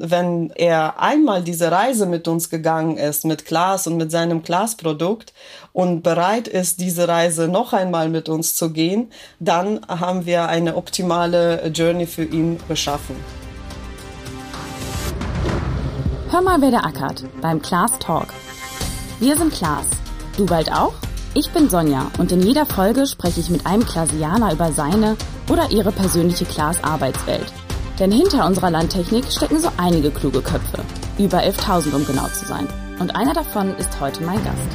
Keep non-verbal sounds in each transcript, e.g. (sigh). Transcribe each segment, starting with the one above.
wenn er einmal diese Reise mit uns gegangen ist, mit Klaas und mit seinem Klaas-Produkt und bereit ist, diese Reise noch einmal mit uns zu gehen, dann haben wir eine optimale Journey für ihn geschaffen. Hör mal, wer der ackert beim Klaas Talk. Wir sind Klaas. Du bald auch? Ich bin Sonja und in jeder Folge spreche ich mit einem Klasianer über seine oder ihre persönliche Klaas-Arbeitswelt. Denn hinter unserer Landtechnik stecken so einige kluge Köpfe. Über 11.000, um genau zu sein. Und einer davon ist heute mein Gast.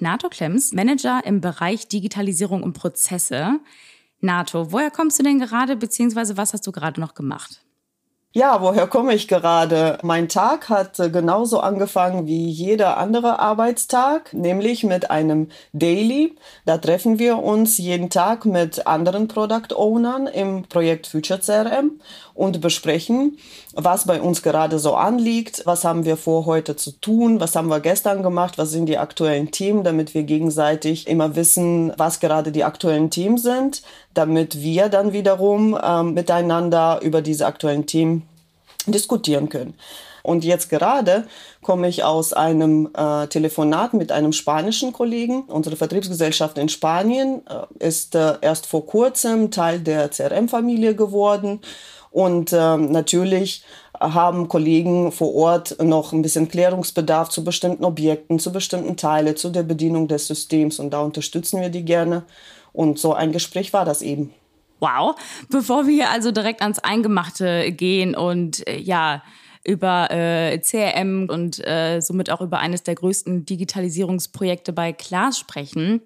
Nato Klemms, Manager im Bereich Digitalisierung und Prozesse. Nato, woher kommst du denn gerade, beziehungsweise was hast du gerade noch gemacht? Ja, woher komme ich gerade? Mein Tag hat äh, genauso angefangen wie jeder andere Arbeitstag, nämlich mit einem Daily. Da treffen wir uns jeden Tag mit anderen Product Ownern im Projekt Future CRM und besprechen, was bei uns gerade so anliegt, was haben wir vor heute zu tun, was haben wir gestern gemacht, was sind die aktuellen Themen, damit wir gegenseitig immer wissen, was gerade die aktuellen Themen sind, damit wir dann wiederum ähm, miteinander über diese aktuellen Themen diskutieren können. Und jetzt gerade komme ich aus einem äh, Telefonat mit einem spanischen Kollegen. Unsere Vertriebsgesellschaft in Spanien äh, ist äh, erst vor kurzem Teil der CRM-Familie geworden. Und ähm, natürlich haben Kollegen vor Ort noch ein bisschen Klärungsbedarf zu bestimmten Objekten, zu bestimmten Teilen, zu der Bedienung des Systems. Und da unterstützen wir die gerne. Und so ein Gespräch war das eben. Wow. Bevor wir also direkt ans Eingemachte gehen und äh, ja, über äh, CRM und äh, somit auch über eines der größten Digitalisierungsprojekte bei Klaas sprechen,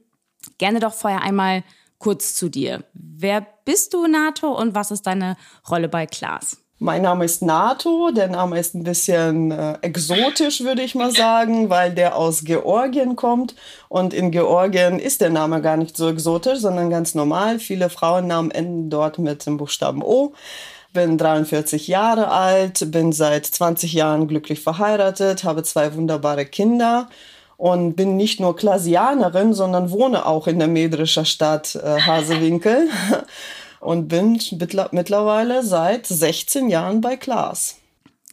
gerne doch vorher einmal kurz zu dir. Wer bist du, NATO, und was ist deine Rolle bei Klaas? Mein Name ist Nato. Der Name ist ein bisschen äh, exotisch, würde ich mal sagen, weil der aus Georgien kommt. Und in Georgien ist der Name gar nicht so exotisch, sondern ganz normal. Viele Frauennamen enden dort mit dem Buchstaben O. Bin 43 Jahre alt, bin seit 20 Jahren glücklich verheiratet, habe zwei wunderbare Kinder und bin nicht nur Klasianerin, sondern wohne auch in der Medrischer Stadt äh, Hasewinkel. (laughs) und bin mittlerweile seit 16 Jahren bei Klaas.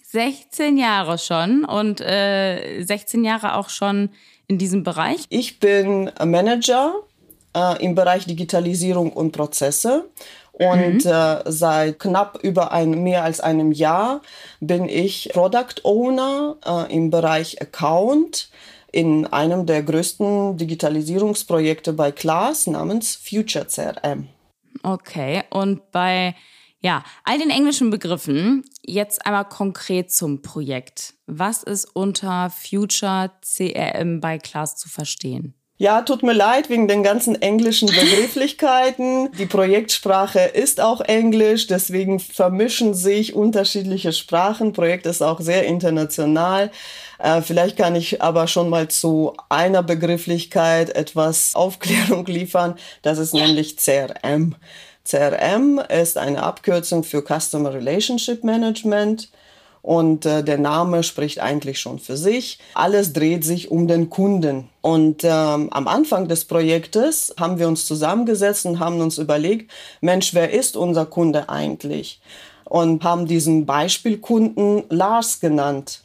16 Jahre schon und äh, 16 Jahre auch schon in diesem Bereich? Ich bin Manager äh, im Bereich Digitalisierung und Prozesse. Und mhm. äh, seit knapp über ein, mehr als einem Jahr bin ich Product Owner äh, im Bereich Account in einem der größten Digitalisierungsprojekte bei Klaas namens Future CRM. Okay, und bei ja, all den englischen Begriffen jetzt einmal konkret zum Projekt. Was ist unter Future CRM bei Class zu verstehen? Ja, tut mir leid wegen den ganzen englischen Begrifflichkeiten. Die Projektsprache ist auch Englisch, deswegen vermischen sich unterschiedliche Sprachen. Projekt ist auch sehr international. Äh, vielleicht kann ich aber schon mal zu einer Begrifflichkeit etwas (laughs) Aufklärung liefern. Das ist nämlich CRM. CRM ist eine Abkürzung für Customer Relationship Management. Und äh, der Name spricht eigentlich schon für sich. Alles dreht sich um den Kunden. Und ähm, am Anfang des Projektes haben wir uns zusammengesetzt und haben uns überlegt, Mensch, wer ist unser Kunde eigentlich? Und haben diesen Beispielkunden Lars genannt.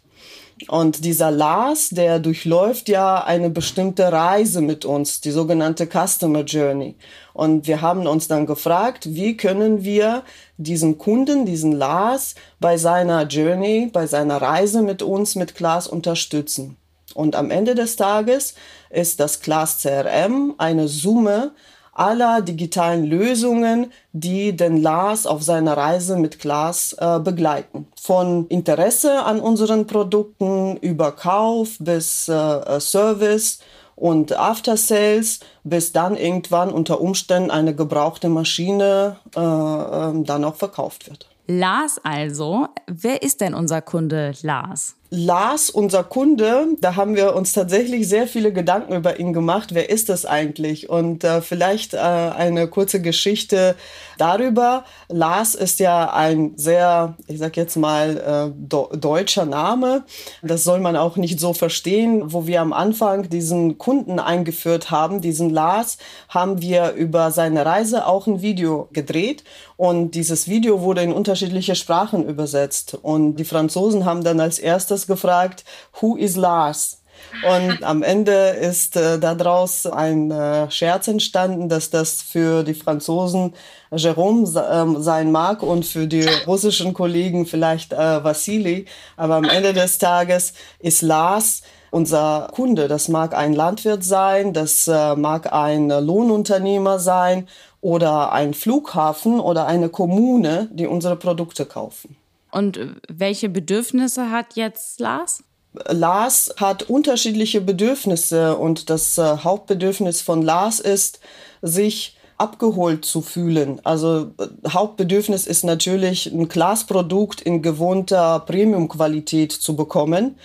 Und dieser Lars, der durchläuft ja eine bestimmte Reise mit uns, die sogenannte Customer Journey. Und wir haben uns dann gefragt, wie können wir diesen Kunden, diesen Lars, bei seiner Journey, bei seiner Reise mit uns, mit Klaas unterstützen. Und am Ende des Tages ist das Klaas CRM eine Summe aller digitalen Lösungen, die den Lars auf seiner Reise mit Klaas äh, begleiten. Von Interesse an unseren Produkten über Kauf bis äh, äh, Service und After Sales, bis dann irgendwann unter Umständen eine gebrauchte Maschine äh, äh, dann auch verkauft wird. Lars also. Wer ist denn unser Kunde Lars? Lars, unser Kunde, da haben wir uns tatsächlich sehr viele Gedanken über ihn gemacht. Wer ist das eigentlich? Und äh, vielleicht äh, eine kurze Geschichte darüber. Lars ist ja ein sehr, ich sag jetzt mal, äh, deutscher Name. Das soll man auch nicht so verstehen. Wo wir am Anfang diesen Kunden eingeführt haben, diesen Lars, haben wir über seine Reise auch ein Video gedreht. Und dieses Video wurde in unterschiedliche Sprachen übersetzt. Und die Franzosen haben dann als erstes gefragt, Who is Lars? Und (laughs) am Ende ist äh, daraus ein äh, Scherz entstanden, dass das für die Franzosen Jérôme äh, sein mag und für die russischen Kollegen vielleicht äh, Vassili. Aber am Ende des Tages ist Lars unser Kunde. Das mag ein Landwirt sein, das äh, mag ein Lohnunternehmer sein oder ein Flughafen oder eine Kommune, die unsere Produkte kaufen. Und welche Bedürfnisse hat jetzt Lars? Lars hat unterschiedliche Bedürfnisse und das äh, Hauptbedürfnis von Lars ist, sich abgeholt zu fühlen. Also äh, Hauptbedürfnis ist natürlich ein Glasprodukt in gewohnter Premiumqualität zu bekommen.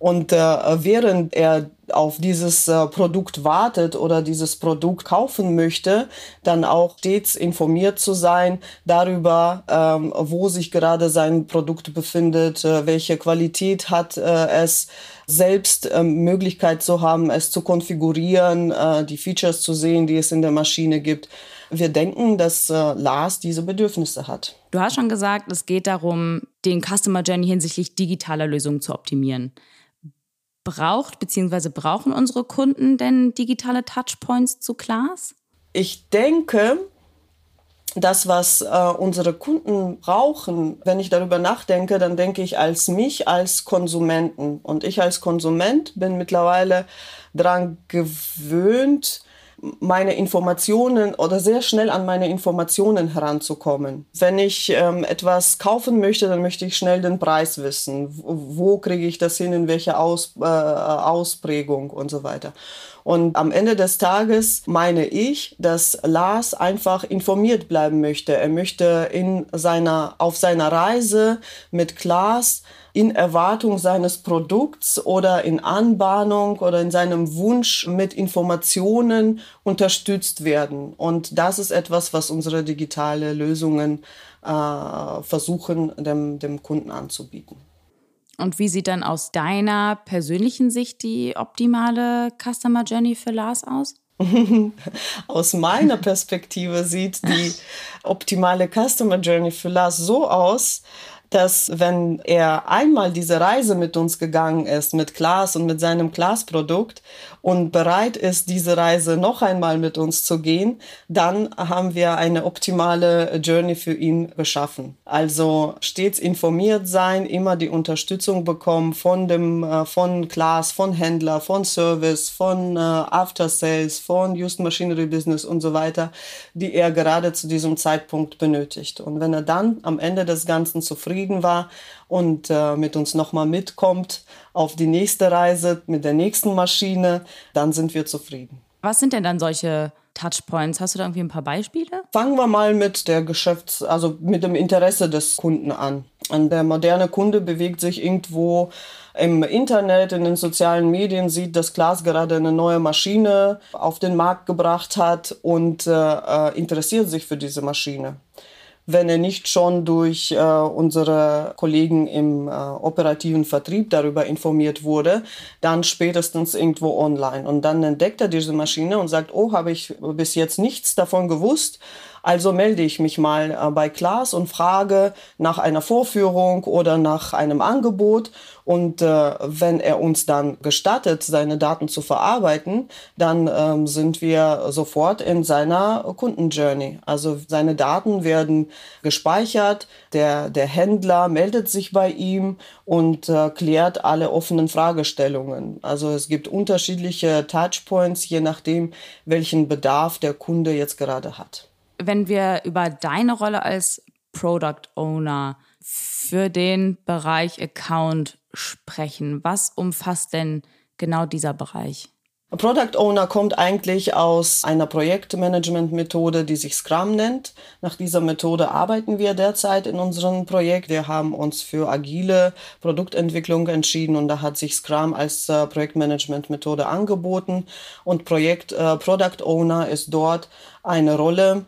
Und äh, während er auf dieses äh, Produkt wartet oder dieses Produkt kaufen möchte, dann auch stets informiert zu sein darüber, ähm, wo sich gerade sein Produkt befindet, äh, welche Qualität hat äh, es, selbst ähm, Möglichkeit zu haben, es zu konfigurieren, äh, die Features zu sehen, die es in der Maschine gibt. Wir denken, dass äh, Lars diese Bedürfnisse hat. Du hast schon gesagt, es geht darum, den Customer Journey hinsichtlich digitaler Lösungen zu optimieren braucht bzw. brauchen unsere Kunden denn digitale Touchpoints zu Class? Ich denke, das, was äh, unsere Kunden brauchen, wenn ich darüber nachdenke, dann denke ich als mich als Konsumenten. Und ich als Konsument bin mittlerweile daran gewöhnt, meine Informationen oder sehr schnell an meine Informationen heranzukommen. Wenn ich ähm, etwas kaufen möchte, dann möchte ich schnell den Preis wissen. Wo, wo kriege ich das hin, in welcher Aus, äh, Ausprägung und so weiter. Und am Ende des Tages meine ich, dass Lars einfach informiert bleiben möchte. Er möchte in seiner, auf seiner Reise mit Klaas in Erwartung seines Produkts oder in Anbahnung oder in seinem Wunsch mit Informationen unterstützt werden. Und das ist etwas, was unsere digitale Lösungen äh, versuchen, dem, dem Kunden anzubieten. Und wie sieht dann aus deiner persönlichen Sicht die optimale Customer Journey für Lars aus? (laughs) aus meiner Perspektive sieht die (laughs) optimale Customer Journey für Lars so aus, dass wenn er einmal diese Reise mit uns gegangen ist, mit Klaas und mit seinem Klaas-Produkt und bereit ist, diese Reise noch einmal mit uns zu gehen, dann haben wir eine optimale Journey für ihn geschaffen. Also stets informiert sein, immer die Unterstützung bekommen von dem, äh, von Klaas, von Händler, von Service, von äh, After Sales, von Used Machinery Business und so weiter, die er gerade zu diesem Zeitpunkt benötigt. Und wenn er dann am Ende des Ganzen zufrieden war und äh, mit uns nochmal mitkommt auf die nächste Reise mit der nächsten Maschine, dann sind wir zufrieden. Was sind denn dann solche Touchpoints? Hast du da irgendwie ein paar Beispiele? Fangen wir mal mit der Geschäfts-, also mit dem Interesse des Kunden an. Und der moderne Kunde bewegt sich irgendwo im Internet, in den sozialen Medien, sieht, dass Klaas gerade eine neue Maschine auf den Markt gebracht hat und äh, äh interessiert sich für diese Maschine wenn er nicht schon durch äh, unsere Kollegen im äh, operativen Vertrieb darüber informiert wurde, dann spätestens irgendwo online. Und dann entdeckt er diese Maschine und sagt, oh, habe ich bis jetzt nichts davon gewusst. Also melde ich mich mal äh, bei Klaas und frage nach einer Vorführung oder nach einem Angebot. Und äh, wenn er uns dann gestattet, seine Daten zu verarbeiten, dann ähm, sind wir sofort in seiner Kundenjourney. Also seine Daten werden gespeichert, der, der Händler meldet sich bei ihm und äh, klärt alle offenen Fragestellungen. Also es gibt unterschiedliche Touchpoints, je nachdem, welchen Bedarf der Kunde jetzt gerade hat wenn wir über deine Rolle als Product Owner für den Bereich Account sprechen, was umfasst denn genau dieser Bereich? Product Owner kommt eigentlich aus einer Projektmanagement-Methode, die sich Scrum nennt. Nach dieser Methode arbeiten wir derzeit in unserem Projekt. Wir haben uns für agile Produktentwicklung entschieden und da hat sich Scrum als äh, Projektmanagement-Methode angeboten. Und Projekt äh, Product Owner ist dort eine Rolle,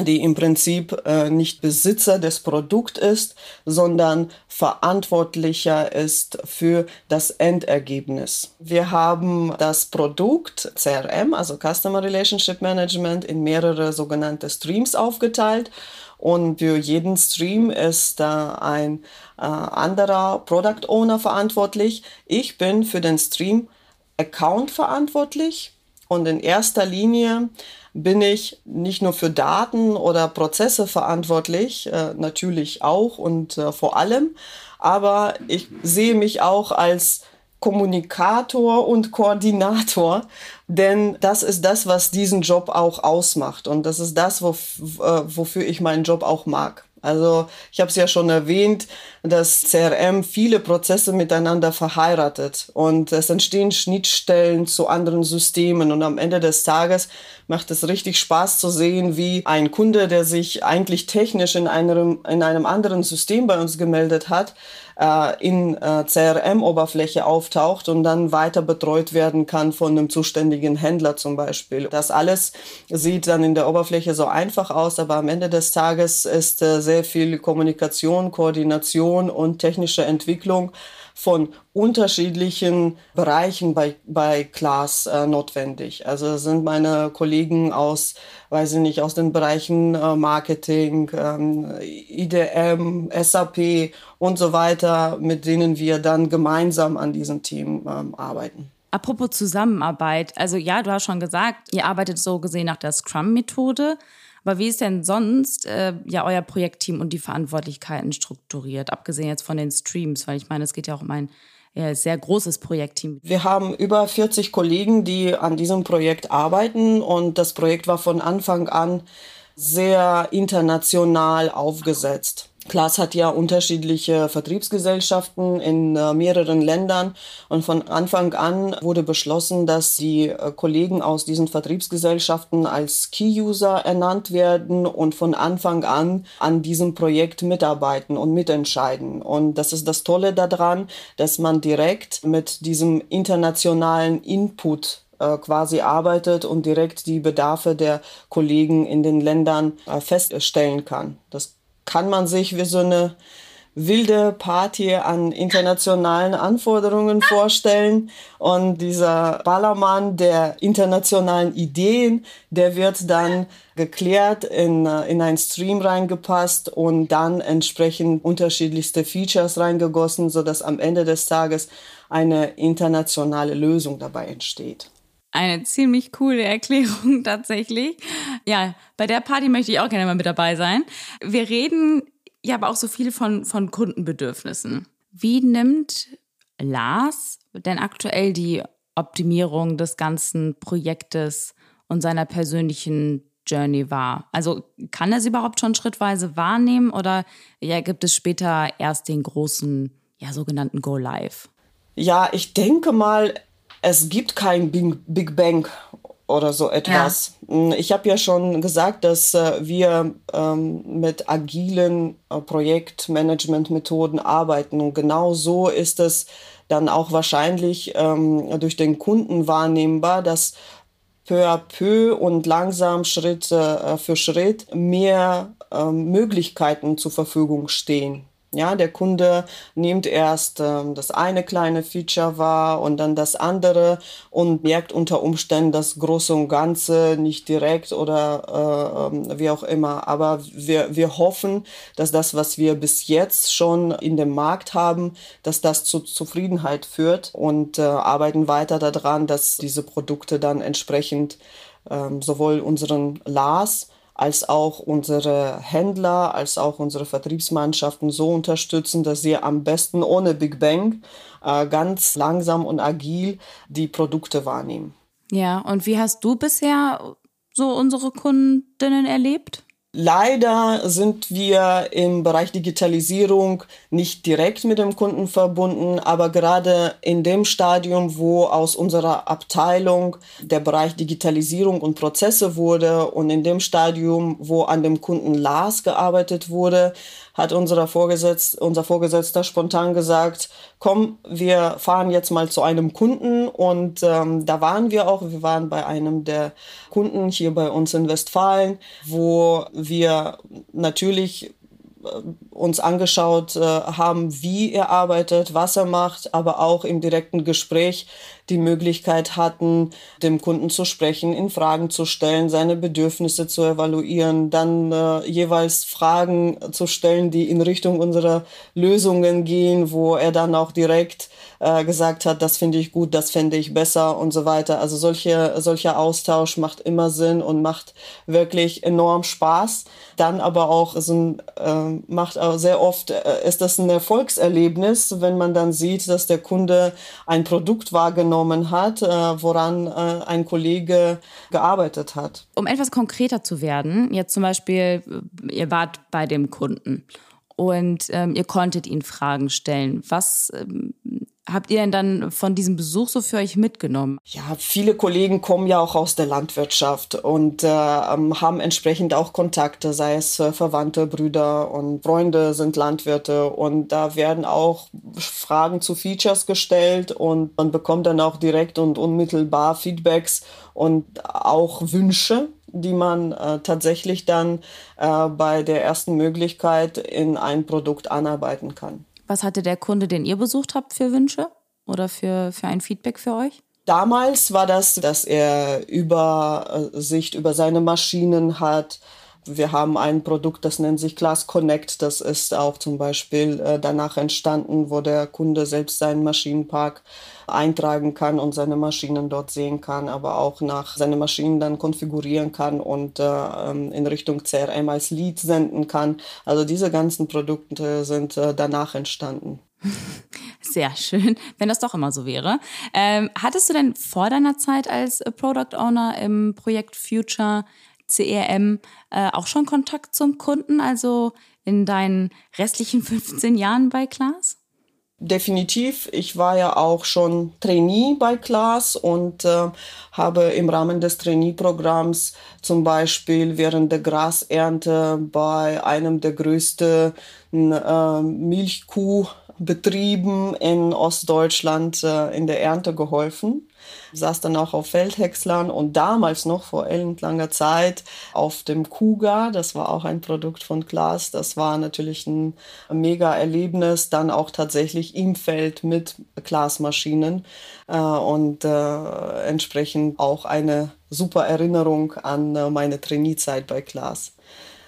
die im Prinzip äh, nicht Besitzer des Produkts ist, sondern verantwortlicher ist für das Endergebnis. Wir haben das Produkt CRM, also Customer Relationship Management, in mehrere sogenannte Streams aufgeteilt. Und für jeden Stream ist da ein äh, anderer Product Owner verantwortlich. Ich bin für den Stream Account verantwortlich und in erster Linie bin ich nicht nur für Daten oder Prozesse verantwortlich, äh, natürlich auch und äh, vor allem, aber ich sehe mich auch als Kommunikator und Koordinator, denn das ist das, was diesen Job auch ausmacht und das ist das, wof äh, wofür ich meinen Job auch mag. Also ich habe es ja schon erwähnt, dass CRM viele Prozesse miteinander verheiratet und es entstehen Schnittstellen zu anderen Systemen und am Ende des Tages macht es richtig Spaß zu sehen, wie ein Kunde, der sich eigentlich technisch in einem, in einem anderen System bei uns gemeldet hat, äh, in äh, CRM-Oberfläche auftaucht und dann weiter betreut werden kann von einem zuständigen Händler zum Beispiel. Das alles sieht dann in der Oberfläche so einfach aus, aber am Ende des Tages ist äh, sehr viel Kommunikation, Koordination und technische Entwicklung von unterschiedlichen Bereichen bei, bei Class äh, notwendig. Also sind meine Kollegen aus, weiß ich nicht, aus den Bereichen äh, Marketing, ähm, IDM, SAP und so weiter, mit denen wir dann gemeinsam an diesem Team ähm, arbeiten. Apropos Zusammenarbeit, also ja, du hast schon gesagt, ihr arbeitet so gesehen nach der Scrum-Methode. Aber wie ist denn sonst äh, ja euer Projektteam und die Verantwortlichkeiten strukturiert, abgesehen jetzt von den Streams? Weil ich meine, es geht ja auch um ein ja, sehr großes Projektteam. Wir haben über 40 Kollegen, die an diesem Projekt arbeiten und das Projekt war von Anfang an sehr international aufgesetzt. Klaas hat ja unterschiedliche Vertriebsgesellschaften in äh, mehreren Ländern und von Anfang an wurde beschlossen, dass die äh, Kollegen aus diesen Vertriebsgesellschaften als Key-User ernannt werden und von Anfang an an diesem Projekt mitarbeiten und mitentscheiden. Und das ist das Tolle daran, dass man direkt mit diesem internationalen Input äh, quasi arbeitet und direkt die Bedarfe der Kollegen in den Ländern äh, feststellen kann. Das kann man sich wie so eine wilde Party an internationalen Anforderungen vorstellen. Und dieser Ballermann der internationalen Ideen, der wird dann geklärt, in, in einen Stream reingepasst und dann entsprechend unterschiedlichste Features reingegossen, sodass am Ende des Tages eine internationale Lösung dabei entsteht. Eine ziemlich coole Erklärung (laughs) tatsächlich. Ja, bei der Party möchte ich auch gerne mal mit dabei sein. Wir reden ja aber auch so viel von, von Kundenbedürfnissen. Wie nimmt Lars denn aktuell die Optimierung des ganzen Projektes und seiner persönlichen Journey wahr? Also kann er sie überhaupt schon schrittweise wahrnehmen oder ja, gibt es später erst den großen, ja, sogenannten Go Live? Ja, ich denke mal, es gibt kein Big Bang oder so etwas. Ja. Mm, ich habe ja schon gesagt, dass äh, wir ähm, mit agilen äh, Projektmanagement-Methoden arbeiten. Und genau so ist es dann auch wahrscheinlich ähm, durch den Kunden wahrnehmbar, dass peu à peu und langsam Schritt äh, für Schritt mehr ähm, Möglichkeiten zur Verfügung stehen. Ja, der Kunde nimmt erst ähm, das eine kleine Feature wahr und dann das andere und merkt unter Umständen das Große und Ganze nicht direkt oder äh, ähm, wie auch immer. Aber wir, wir hoffen, dass das, was wir bis jetzt schon in dem Markt haben, dass das zu Zufriedenheit führt und äh, arbeiten weiter daran, dass diese Produkte dann entsprechend ähm, sowohl unseren LAS als auch unsere Händler, als auch unsere Vertriebsmannschaften so unterstützen, dass sie am besten ohne Big Bang äh, ganz langsam und agil die Produkte wahrnehmen. Ja, und wie hast du bisher so unsere Kundinnen erlebt? Leider sind wir im Bereich Digitalisierung nicht direkt mit dem Kunden verbunden, aber gerade in dem Stadium, wo aus unserer Abteilung der Bereich Digitalisierung und Prozesse wurde und in dem Stadium, wo an dem Kunden LAS gearbeitet wurde, hat unser Vorgesetzter, unser Vorgesetzter spontan gesagt, komm, wir fahren jetzt mal zu einem Kunden. Und ähm, da waren wir auch, wir waren bei einem der Kunden hier bei uns in Westfalen, wo wir natürlich uns angeschaut äh, haben, wie er arbeitet, was er macht, aber auch im direkten Gespräch die Möglichkeit hatten, dem Kunden zu sprechen, in Fragen zu stellen, seine Bedürfnisse zu evaluieren, dann äh, jeweils Fragen zu stellen, die in Richtung unserer Lösungen gehen, wo er dann auch direkt äh, gesagt hat, das finde ich gut, das fände ich besser und so weiter. Also solche, solcher Austausch macht immer Sinn und macht wirklich enorm Spaß. Dann aber auch so ein, äh, macht auch sehr oft äh, ist das ein Erfolgserlebnis, wenn man dann sieht, dass der Kunde ein Produkt wahrgenommen hat, äh, woran äh, ein Kollege gearbeitet hat. Um etwas konkreter zu werden, jetzt zum Beispiel, ihr wart bei dem Kunden und ähm, ihr konntet ihn Fragen stellen. Was ähm, habt ihr denn dann von diesem Besuch so für euch mitgenommen? Ja, viele Kollegen kommen ja auch aus der Landwirtschaft und äh, ähm, haben entsprechend auch Kontakte, sei es äh, Verwandte, Brüder und Freunde sind Landwirte und da werden auch Fragen zu Features gestellt und man bekommt dann auch direkt und unmittelbar Feedbacks und auch Wünsche die man äh, tatsächlich dann äh, bei der ersten Möglichkeit in ein Produkt anarbeiten kann. Was hatte der Kunde, den ihr besucht habt, für Wünsche oder für, für ein Feedback für euch? Damals war das, dass er Übersicht über seine Maschinen hat. Wir haben ein Produkt, das nennt sich Class Connect. Das ist auch zum Beispiel äh, danach entstanden, wo der Kunde selbst seinen Maschinenpark eintragen kann und seine Maschinen dort sehen kann, aber auch nach seine Maschinen dann konfigurieren kann und äh, ähm, in Richtung CRM als Lead senden kann. Also diese ganzen Produkte sind äh, danach entstanden. Sehr schön, wenn das doch immer so wäre. Ähm, hattest du denn vor deiner Zeit als äh, Product Owner im Projekt Future CRM äh, auch schon Kontakt zum Kunden, also in deinen restlichen (laughs) 15 Jahren bei Klaas? definitiv. Ich war ja auch schon Trainee bei Klaas und äh, habe im Rahmen des Trainee-Programms zum Beispiel während der Grasernte bei einem der größten äh, Milchkuh Betrieben in Ostdeutschland äh, in der Ernte geholfen. Saß dann auch auf Feldhäckslern und damals noch vor langer Zeit auf dem Kuga. Das war auch ein Produkt von Klaas. Das war natürlich ein mega Erlebnis. Dann auch tatsächlich im Feld mit Klaas-Maschinen äh, und äh, entsprechend auch eine super Erinnerung an äh, meine Trainiezeit bei Klaas.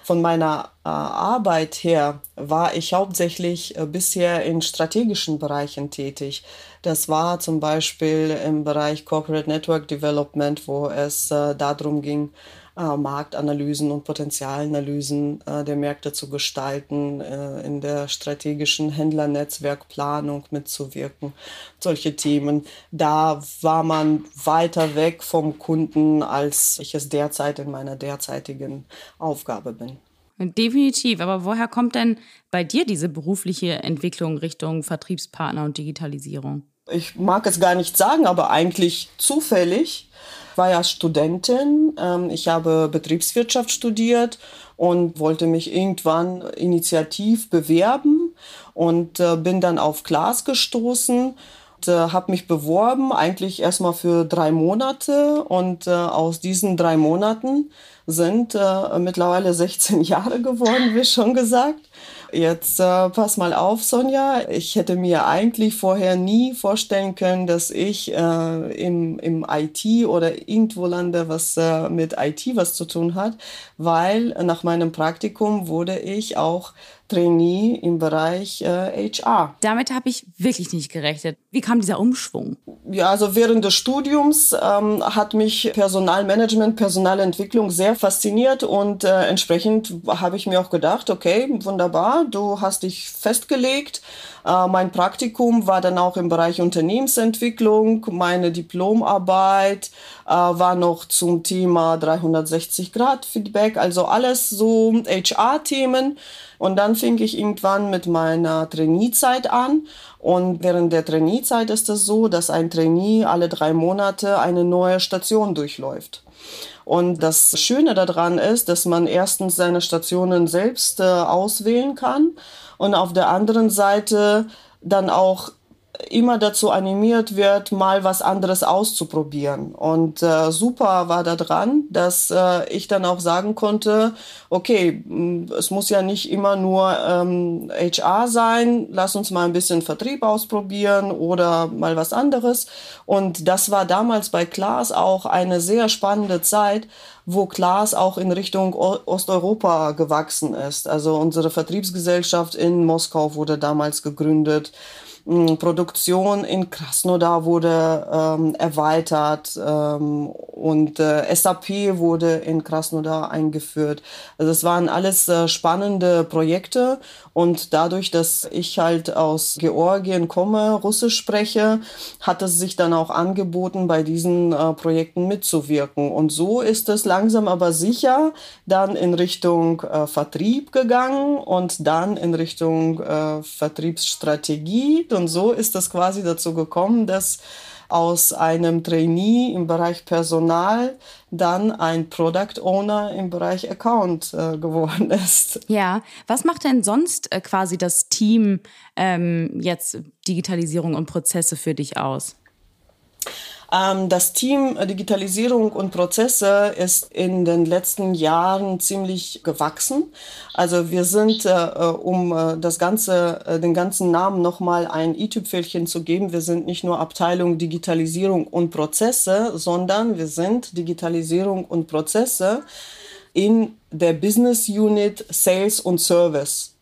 Von meiner äh, Arbeit her war ich hauptsächlich äh, bisher in strategischen Bereichen tätig. Das war zum Beispiel im Bereich Corporate Network Development, wo es äh, darum ging, äh, Marktanalysen und Potenzialanalysen äh, der Märkte zu gestalten, äh, in der strategischen Händlernetzwerkplanung mitzuwirken. Solche Themen. Da war man weiter weg vom Kunden, als ich es derzeit in meiner derzeitigen Aufgabe bin. Definitiv. Aber woher kommt denn bei dir diese berufliche Entwicklung Richtung Vertriebspartner und Digitalisierung? Ich mag es gar nicht sagen, aber eigentlich zufällig. Ich war ja Studentin. Ähm, ich habe Betriebswirtschaft studiert und wollte mich irgendwann initiativ bewerben und äh, bin dann auf Glas gestoßen äh, habe mich beworben, eigentlich erstmal für drei Monate und äh, aus diesen drei Monaten sind äh, mittlerweile 16 (laughs) Jahre geworden, wie schon gesagt. Jetzt äh, pass mal auf, Sonja. Ich hätte mir eigentlich vorher nie vorstellen können, dass ich äh, im, im IT oder irgendwo lande, was äh, mit IT was zu tun hat, weil nach meinem Praktikum wurde ich auch Trainee im Bereich äh, HR. Damit habe ich wirklich nicht gerechnet. Wie kam dieser Umschwung? Ja, also während des Studiums ähm, hat mich Personalmanagement, Personalentwicklung sehr fasziniert und äh, entsprechend habe ich mir auch gedacht, okay, wunderbar, du hast dich festgelegt. Äh, mein Praktikum war dann auch im Bereich Unternehmensentwicklung. Meine Diplomarbeit äh, war noch zum Thema 360 Grad Feedback, also alles so HR-Themen. Und dann fing ich irgendwann mit meiner Trainee-Zeit an. Und während der Trainee-Zeit ist es so, dass ein Trainee alle drei Monate eine neue Station durchläuft. Und das Schöne daran ist, dass man erstens seine Stationen selbst äh, auswählen kann und auf der anderen Seite dann auch immer dazu animiert wird, mal was anderes auszuprobieren. Und äh, super war da dran, dass äh, ich dann auch sagen konnte, okay, es muss ja nicht immer nur ähm, HR sein, lass uns mal ein bisschen Vertrieb ausprobieren oder mal was anderes. Und das war damals bei Klaas auch eine sehr spannende Zeit, wo Klaas auch in Richtung Osteuropa gewachsen ist. Also unsere Vertriebsgesellschaft in Moskau wurde damals gegründet. Produktion in Krasnodar wurde ähm, erweitert ähm, und äh, SAP wurde in Krasnodar eingeführt. Also es waren alles äh, spannende Projekte und dadurch, dass ich halt aus Georgien komme, Russisch spreche, hat es sich dann auch angeboten, bei diesen äh, Projekten mitzuwirken. Und so ist es langsam aber sicher dann in Richtung äh, Vertrieb gegangen und dann in Richtung äh, Vertriebsstrategie und so ist es quasi dazu gekommen, dass aus einem Trainee im Bereich Personal dann ein Product Owner im Bereich Account äh, geworden (laughs) ist. Ja, was macht denn sonst äh, quasi das Team ähm, jetzt Digitalisierung und Prozesse für dich aus? Ähm, das Team Digitalisierung und Prozesse ist in den letzten Jahren ziemlich gewachsen. Also wir sind, äh, äh um äh, das ganze, äh, den ganzen Namen nochmal ein i-Tüpfelchen zu geben, wir sind nicht nur Abteilung Digitalisierung und Prozesse, sondern wir sind Digitalisierung und Prozesse in der Business Unit Sales und Service.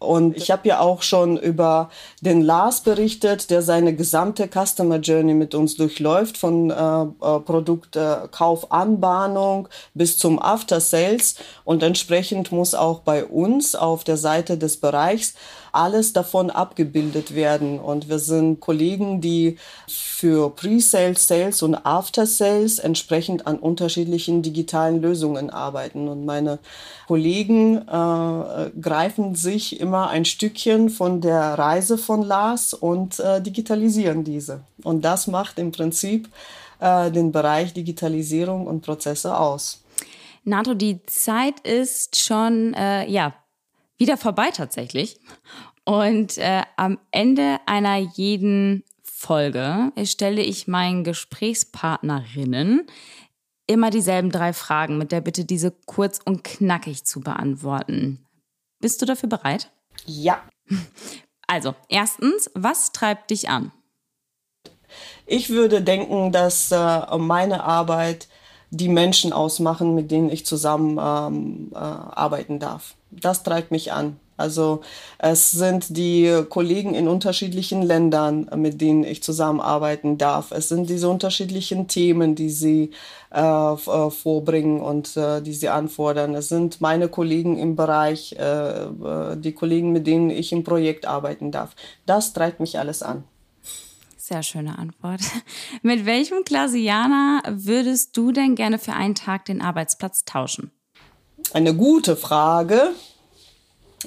Und ich habe ja auch schon über den Lars berichtet, der seine gesamte Customer Journey mit uns durchläuft, von äh, äh, Produktkaufanbahnung bis zum After Sales. Und entsprechend muss auch bei uns auf der Seite des Bereichs alles davon abgebildet werden. Und wir sind Kollegen, die für Pre-Sales, Sales und After-Sales entsprechend an unterschiedlichen digitalen Lösungen arbeiten. Und meine Kollegen äh, greifen sich immer ein Stückchen von der Reise von Lars und äh, digitalisieren diese. Und das macht im Prinzip äh, den Bereich Digitalisierung und Prozesse aus. Nato, die Zeit ist schon äh, ja wieder vorbei tatsächlich. Und äh, am Ende einer jeden Folge stelle ich meinen Gesprächspartnerinnen immer dieselben drei Fragen mit der Bitte, diese kurz und knackig zu beantworten. Bist du dafür bereit? Ja. Also, erstens, was treibt dich an? Ich würde denken, dass äh, meine Arbeit die Menschen ausmachen, mit denen ich zusammen ähm, äh, arbeiten darf. Das treibt mich an. Also es sind die Kollegen in unterschiedlichen Ländern, mit denen ich zusammenarbeiten darf. Es sind diese unterschiedlichen Themen, die sie äh, äh vorbringen und äh, die sie anfordern. Es sind meine Kollegen im Bereich, äh, äh, die Kollegen, mit denen ich im Projekt arbeiten darf. Das treibt mich alles an. Sehr schöne Antwort. (laughs) Mit welchem Klasianer würdest du denn gerne für einen Tag den Arbeitsplatz tauschen? Eine gute Frage.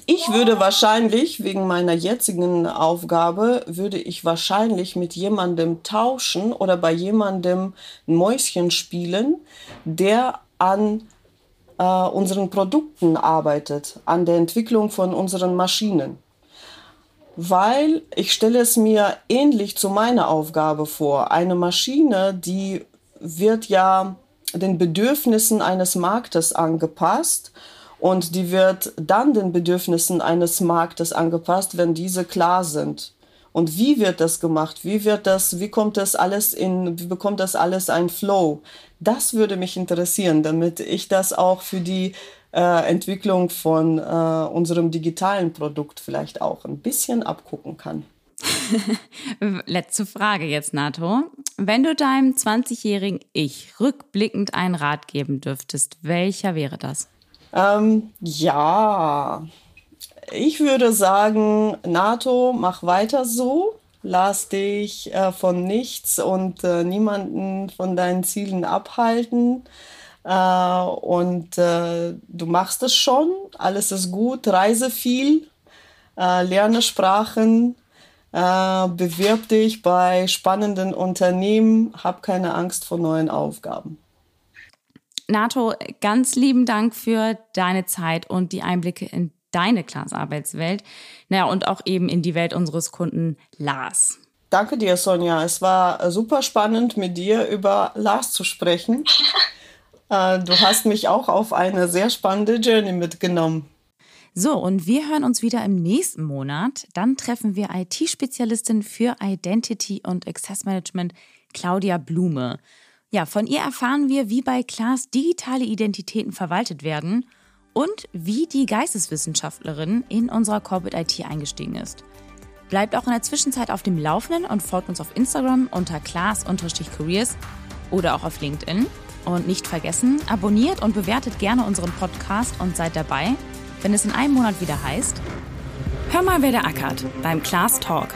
Ich würde wahrscheinlich, wegen meiner jetzigen Aufgabe, würde ich wahrscheinlich mit jemandem tauschen oder bei jemandem ein Mäuschen spielen, der an äh, unseren Produkten arbeitet, an der Entwicklung von unseren Maschinen weil ich stelle es mir ähnlich zu meiner Aufgabe vor. Eine Maschine, die wird ja den Bedürfnissen eines Marktes angepasst und die wird dann den Bedürfnissen eines Marktes angepasst, wenn diese klar sind. Und wie wird das gemacht? Wie wird das, wie kommt das alles in, wie bekommt das alles ein Flow? Das würde mich interessieren, damit ich das auch für die äh, Entwicklung von äh, unserem digitalen Produkt vielleicht auch ein bisschen abgucken kann. (laughs) Letzte Frage jetzt, Nato. Wenn du deinem 20-jährigen Ich rückblickend einen Rat geben dürftest, welcher wäre das? Ähm, ja, ich würde sagen, NATO, mach weiter so. Lass dich äh, von nichts und äh, niemanden von deinen Zielen abhalten. Äh, und äh, du machst es schon, alles ist gut, reise viel, äh, lerne Sprachen, äh, bewirb dich bei spannenden Unternehmen, hab keine Angst vor neuen Aufgaben. Nato, ganz lieben Dank für deine Zeit und die Einblicke in deine Class-Arbeitswelt. Naja, und auch eben in die Welt unseres Kunden Lars. Danke dir, Sonja. Es war super spannend, mit dir über Lars zu sprechen. (laughs) Äh, du hast mich auch auf eine sehr spannende Journey mitgenommen. So, und wir hören uns wieder im nächsten Monat. Dann treffen wir IT-Spezialistin für Identity und Access Management, Claudia Blume. Ja, von ihr erfahren wir, wie bei Klaas digitale Identitäten verwaltet werden und wie die Geisteswissenschaftlerin in unserer Corporate IT eingestiegen ist. Bleibt auch in der Zwischenzeit auf dem Laufenden und folgt uns auf Instagram unter class-careers oder auch auf LinkedIn. Und nicht vergessen, abonniert und bewertet gerne unseren Podcast und seid dabei, wenn es in einem Monat wieder heißt, Hör mal, wer der ackert beim Class Talk.